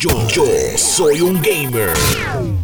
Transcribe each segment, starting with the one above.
Yo, soy un gamer.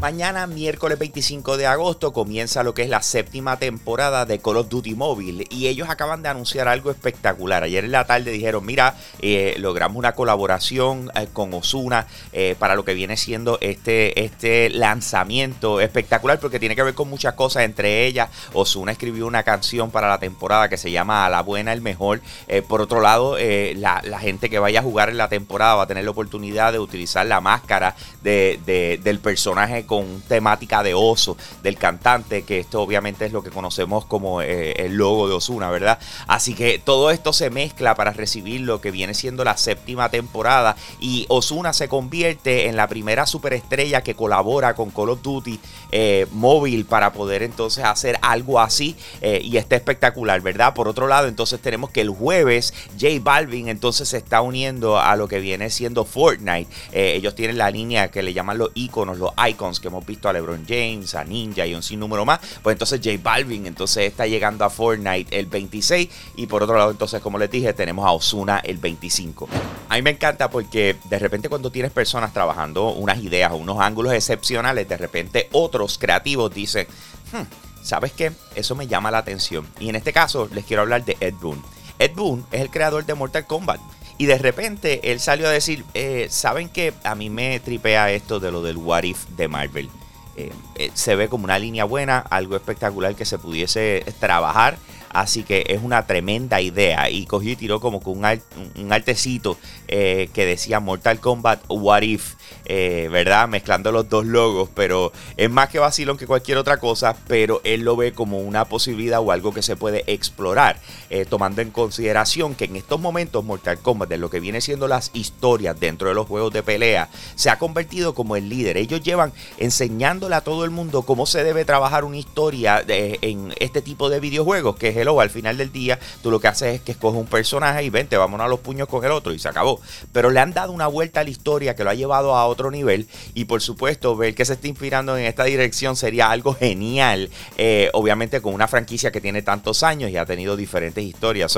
Mañana, miércoles 25 de agosto, comienza lo que es la séptima temporada de Call of Duty Mobile y ellos acaban de anunciar algo espectacular. Ayer en la tarde dijeron, mira, eh, logramos una colaboración eh, con Osuna eh, para lo que viene siendo este, este lanzamiento espectacular porque tiene que ver con muchas cosas, entre ellas Osuna escribió una canción para la temporada que se llama A la buena, el mejor. por otro lado, la, la gente que vaya a jugar en la temporada va a tener la oportunidad de utilizar la máscara de, del personaje con temática de oso, del cantante, que esto obviamente es lo que conocemos como eh, el logo de Osuna, ¿verdad? Así que todo esto se mezcla para recibir lo que viene siendo la séptima temporada y Osuna se convierte en la primera superestrella que colabora con Call of Duty eh, móvil para poder entonces hacer algo así eh, y está espectacular, ¿verdad? Por otro lado, entonces tenemos que el jueves J Balvin entonces se está uniendo a lo que viene siendo Fortnite ellos tienen la línea que le llaman los iconos, los icons que hemos visto a LeBron James, a Ninja y un sinnúmero más. Pues entonces J Balvin entonces está llegando a Fortnite el 26 y por otro lado entonces como les dije tenemos a Osuna el 25. A mí me encanta porque de repente cuando tienes personas trabajando unas ideas o unos ángulos excepcionales, de repente otros creativos dicen, hmm, ¿sabes qué? Eso me llama la atención. Y en este caso les quiero hablar de Ed Boon. Ed Boon es el creador de Mortal Kombat. Y de repente él salió a decir, eh, ¿saben que a mí me tripea esto de lo del What If de Marvel? Eh, eh, se ve como una línea buena, algo espectacular que se pudiese trabajar Así que es una tremenda idea. Y cogió y tiró como con un, un artecito eh, que decía Mortal Kombat What If, eh, ¿verdad? Mezclando los dos logos. Pero es más que vacilón que cualquier otra cosa. Pero él lo ve como una posibilidad o algo que se puede explorar. Tomando en consideración que en estos momentos Mortal Kombat, de lo que viene siendo las historias dentro de los juegos de pelea, se ha convertido como el líder. Ellos llevan enseñándole a todo el mundo cómo se debe trabajar una historia en este tipo de videojuegos, que es al final del día tú lo que haces es que escoges un personaje y vente, vámonos a los puños con el otro y se acabó. Pero le han dado una vuelta a la historia que lo ha llevado a otro nivel y por supuesto ver que se está inspirando en esta dirección sería algo genial, eh, obviamente con una franquicia que tiene tantos años y ha tenido diferentes historias.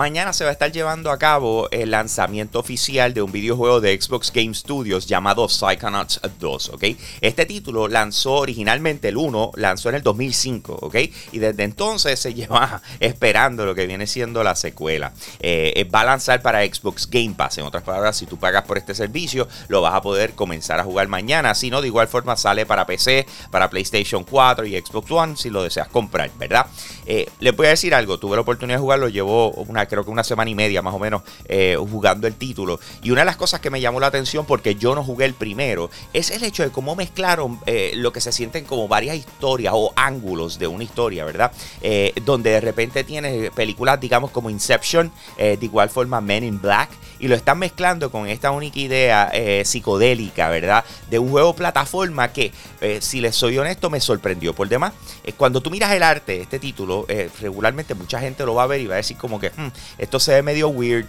Mañana se va a estar llevando a cabo el lanzamiento oficial de un videojuego de Xbox Game Studios llamado Psychonauts 2, ¿ok? Este título lanzó originalmente el 1, lanzó en el 2005, ¿ok? Y desde entonces se lleva esperando lo que viene siendo la secuela. Eh, eh, va a lanzar para Xbox Game Pass. En otras palabras, si tú pagas por este servicio, lo vas a poder comenzar a jugar mañana. Si no, de igual forma sale para PC, para PlayStation 4 y Xbox One si lo deseas comprar, ¿verdad? Eh, les voy a decir algo. Tuve la oportunidad de jugarlo, llevo una, creo que una semana y media más o menos jugando el título. Y una de las cosas que me llamó la atención porque yo no jugué el primero es el hecho de cómo mezclaron lo que se sienten como varias historias o ángulos de una historia, ¿verdad? donde de repente tienes películas, digamos, como Inception, eh, de igual forma Men in Black, y lo están mezclando con esta única idea eh, psicodélica, ¿verdad? De un juego plataforma que, eh, si les soy honesto, me sorprendió por demás. cuando tú miras el arte, este título, regularmente mucha gente lo va a ver y va a decir como que hmm, esto se ve medio weird,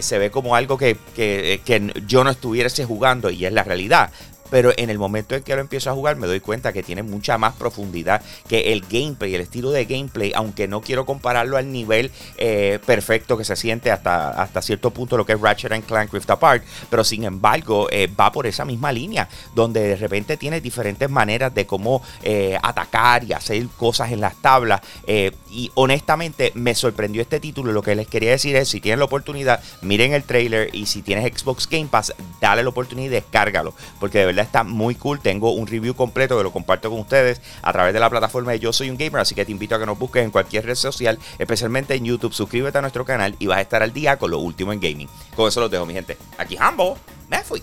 se ve como algo que, que, que yo no estuviese jugando y es la realidad pero en el momento en que lo empiezo a jugar me doy cuenta que tiene mucha más profundidad que el gameplay, el estilo de gameplay, aunque no quiero compararlo al nivel eh, perfecto que se siente hasta, hasta cierto punto lo que es Ratchet and Clank Rift Apart, pero sin embargo eh, va por esa misma línea, donde de repente tiene diferentes maneras de cómo eh, atacar y hacer cosas en las tablas, y honestamente me sorprendió este título, lo que les quería decir es, si tienen la oportunidad, miren el trailer, y si tienes Xbox Game Pass, dale la oportunidad y descárgalo, porque de verdad está muy cool. Tengo un review completo que lo comparto con ustedes a través de la plataforma de Yo Soy un Gamer. Así que te invito a que nos busques en cualquier red social, especialmente en YouTube. Suscríbete a nuestro canal y vas a estar al día con lo último en gaming. Con eso los dejo, mi gente. Aquí Hambo. Me fui.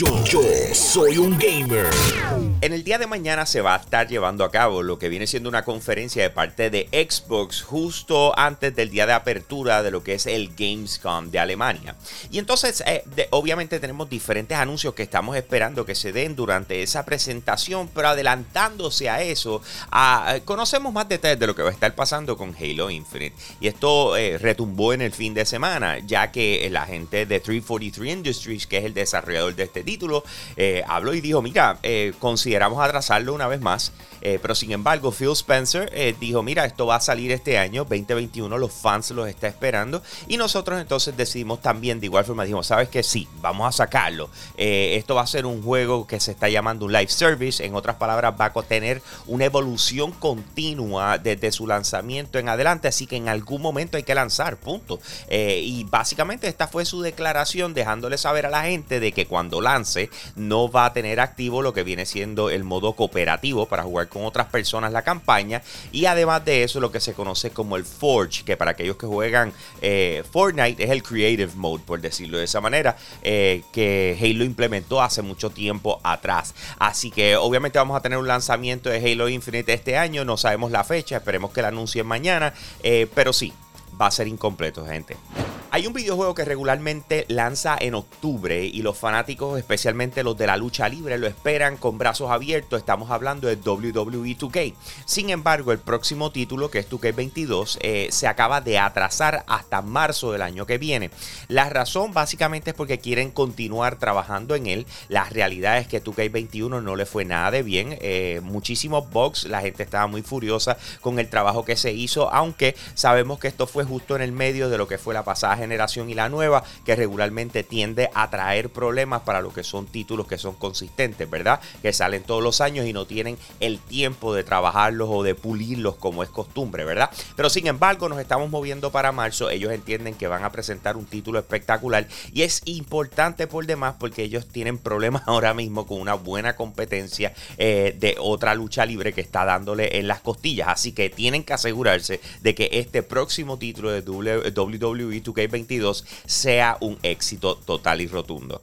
Yo, soy un gamer. En el día de mañana se va a estar llevando a cabo lo que viene siendo una conferencia de parte de Xbox justo antes del día de apertura de lo que es el Gamescom de Alemania. Y entonces, eh, obviamente tenemos diferentes anuncios que estamos esperando que se den durante esa presentación, pero adelantándose a eso, conocemos más detalles de lo que va a estar pasando con Halo Infinite. Y esto eh, retumbó en el fin de semana, ya que la gente de 343 Industries, que es el desarrollador de este título, eh, habló y dijo, mira, eh, consideramos atrasarlo una vez más, eh, pero sin embargo Phil Spencer dijo, mira, esto va a salir este año, 2021, los fans los está esperando y nosotros entonces decidimos también de igual forma, dijimos, sabes que sí, vamos a sacarlo. esto va a ser un juego que se está llamando un live service, en otras palabras, va a tener una evolución continua desde su lanzamiento en adelante, así que en algún momento hay que lanzar, punto. y básicamente esta fue su declaración dejándole saber a la gente de que cuando no va a tener activo lo que viene siendo el modo cooperativo para jugar con otras personas la campaña y además de eso lo que se conoce como el Forge, que para aquellos que juegan eh, Fortnite es el Creative Mode, por decirlo de esa manera, eh, que Halo implementó hace mucho tiempo atrás. Así que obviamente vamos a tener un lanzamiento de Halo Infinite este año, no sabemos la fecha, esperemos que la anuncien mañana, eh, pero sí, va a ser incompleto, gente. Hay un videojuego que regularmente lanza en octubre y los fanáticos, especialmente los de la lucha libre, lo esperan con brazos abiertos. Estamos hablando de WWE 2K. Sin embargo, el próximo título, que es 2K22, eh, se acaba de atrasar hasta marzo del año que viene. La razón básicamente es porque quieren continuar trabajando en él. La realidad es que 2K21 no le fue nada de bien. Eh, muchísimos bugs, la gente estaba muy furiosa con el trabajo que se hizo, aunque sabemos que esto fue justo en el medio de lo que fue la pasada generación y la nueva, que regularmente tiende a traer problemas para lo que son títulos que son consistentes, ¿verdad? Que salen todos los años y no tienen el tiempo de trabajarlos o de pulirlos como es costumbre, ¿verdad? Pero sin embargo, nos estamos moviendo para marzo. Ellos entienden que van a presentar un título espectacular y es importante por demás porque ellos tienen problemas ahora mismo con una buena competencia eh, de otra lucha libre que está dándole en las costillas. Así que tienen que asegurarse de que este próximo título de WWE 2K sea un éxito total y rotundo.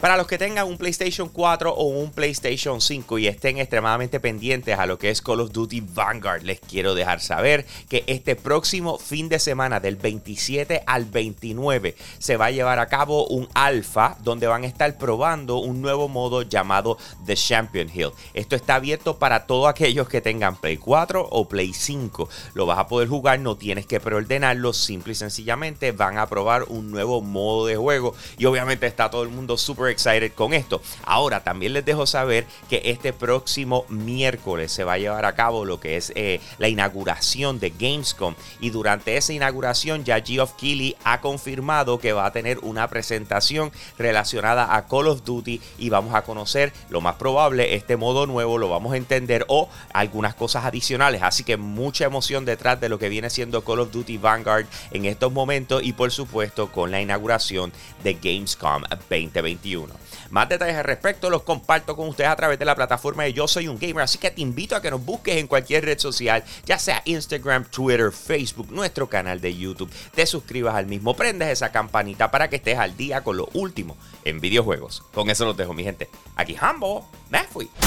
Para los que tengan un PlayStation 4 o un PlayStation 5 y estén extremadamente pendientes a lo que es Call of Duty Vanguard, les quiero dejar saber que este próximo fin de semana del 27 al 29 se va a llevar a cabo un alfa donde van a estar probando un nuevo modo llamado The Champion Hill. Esto está abierto para todos aquellos que tengan Play 4 o Play 5. Lo vas a poder jugar, no tienes que preordenarlo, simple y sencillamente van a probar un nuevo modo de juego y obviamente está todo el mundo súper excited con esto. Ahora también les dejo saber que este próximo miércoles se va a llevar a cabo lo que es eh, la inauguración de Gamescom y durante esa inauguración ya Geoff Keighley ha confirmado que va a tener una presentación relacionada a Call of Duty y vamos a conocer lo más probable este modo nuevo lo vamos a entender o algunas cosas adicionales así que mucha emoción detrás de lo que viene siendo Call of Duty Vanguard en estos momentos y por supuesto con la inauguración de Gamescom 2021. Más detalles al respecto los comparto con ustedes a través de la plataforma de Yo Soy un Gamer, así que te invito a que nos busques en cualquier red social, ya sea Instagram, Twitter, Facebook, nuestro canal de YouTube. Te suscribas al mismo, prendes esa campanita para que estés al día con lo último en videojuegos. Con eso los dejo, mi gente. Aquí Hambo, me fui.